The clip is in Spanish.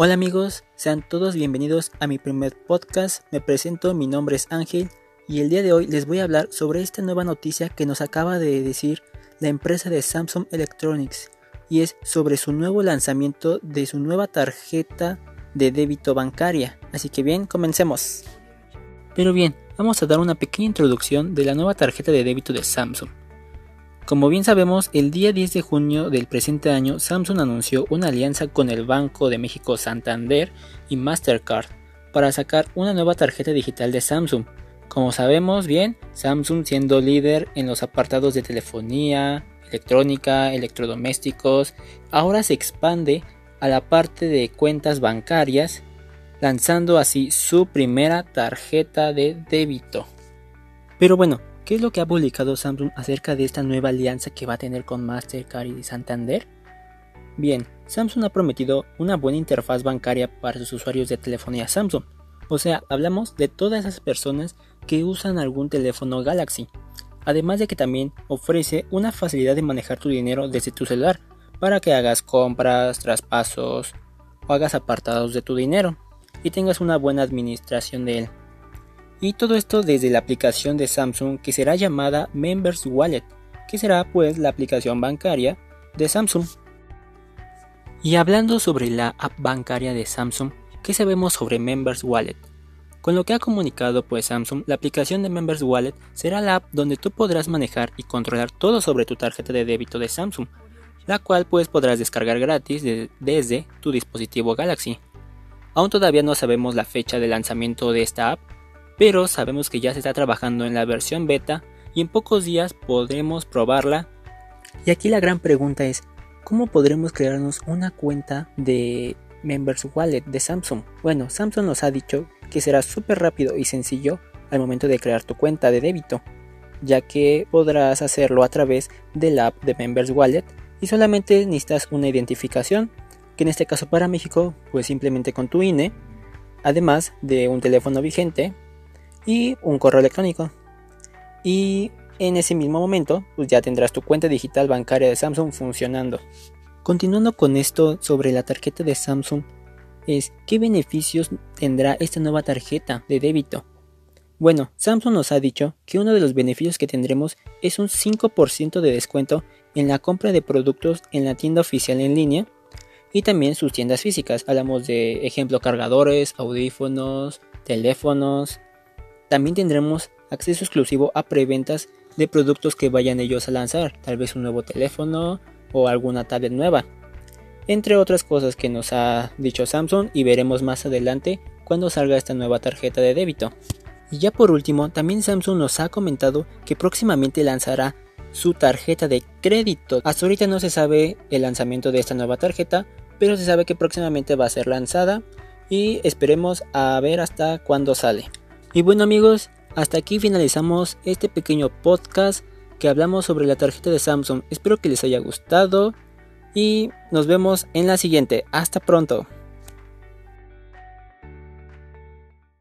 Hola amigos, sean todos bienvenidos a mi primer podcast. Me presento, mi nombre es Ángel y el día de hoy les voy a hablar sobre esta nueva noticia que nos acaba de decir la empresa de Samsung Electronics y es sobre su nuevo lanzamiento de su nueva tarjeta de débito bancaria. Así que bien, comencemos. Pero bien, vamos a dar una pequeña introducción de la nueva tarjeta de débito de Samsung. Como bien sabemos, el día 10 de junio del presente año, Samsung anunció una alianza con el Banco de México Santander y Mastercard para sacar una nueva tarjeta digital de Samsung. Como sabemos bien, Samsung siendo líder en los apartados de telefonía, electrónica, electrodomésticos, ahora se expande a la parte de cuentas bancarias, lanzando así su primera tarjeta de débito. Pero bueno, ¿Qué es lo que ha publicado Samsung acerca de esta nueva alianza que va a tener con Mastercard y Santander? Bien, Samsung ha prometido una buena interfaz bancaria para sus usuarios de telefonía Samsung. O sea, hablamos de todas esas personas que usan algún teléfono Galaxy. Además de que también ofrece una facilidad de manejar tu dinero desde tu celular para que hagas compras, traspasos o hagas apartados de tu dinero y tengas una buena administración de él. Y todo esto desde la aplicación de Samsung que será llamada Members Wallet, que será pues la aplicación bancaria de Samsung. Y hablando sobre la app bancaria de Samsung, ¿qué sabemos sobre Members Wallet? Con lo que ha comunicado pues Samsung, la aplicación de Members Wallet será la app donde tú podrás manejar y controlar todo sobre tu tarjeta de débito de Samsung, la cual pues podrás descargar gratis desde tu dispositivo Galaxy. Aún todavía no sabemos la fecha de lanzamiento de esta app, pero sabemos que ya se está trabajando en la versión beta y en pocos días podremos probarla. Y aquí la gran pregunta es, ¿cómo podremos crearnos una cuenta de Members Wallet de Samsung? Bueno, Samsung nos ha dicho que será súper rápido y sencillo al momento de crear tu cuenta de débito, ya que podrás hacerlo a través de la app de Members Wallet y solamente necesitas una identificación, que en este caso para México, pues simplemente con tu INE, además de un teléfono vigente y un correo electrónico. Y en ese mismo momento, pues ya tendrás tu cuenta digital bancaria de Samsung funcionando. Continuando con esto sobre la tarjeta de Samsung, es qué beneficios tendrá esta nueva tarjeta de débito. Bueno, Samsung nos ha dicho que uno de los beneficios que tendremos es un 5% de descuento en la compra de productos en la tienda oficial en línea y también sus tiendas físicas. Hablamos de ejemplo cargadores, audífonos, teléfonos, también tendremos acceso exclusivo a preventas de productos que vayan ellos a lanzar, tal vez un nuevo teléfono o alguna tablet nueva, entre otras cosas que nos ha dicho Samsung y veremos más adelante cuando salga esta nueva tarjeta de débito. Y ya por último, también Samsung nos ha comentado que próximamente lanzará su tarjeta de crédito. Hasta ahorita no se sabe el lanzamiento de esta nueva tarjeta, pero se sabe que próximamente va a ser lanzada y esperemos a ver hasta cuándo sale. Y bueno amigos, hasta aquí finalizamos este pequeño podcast que hablamos sobre la tarjeta de Samsung. Espero que les haya gustado y nos vemos en la siguiente. Hasta pronto.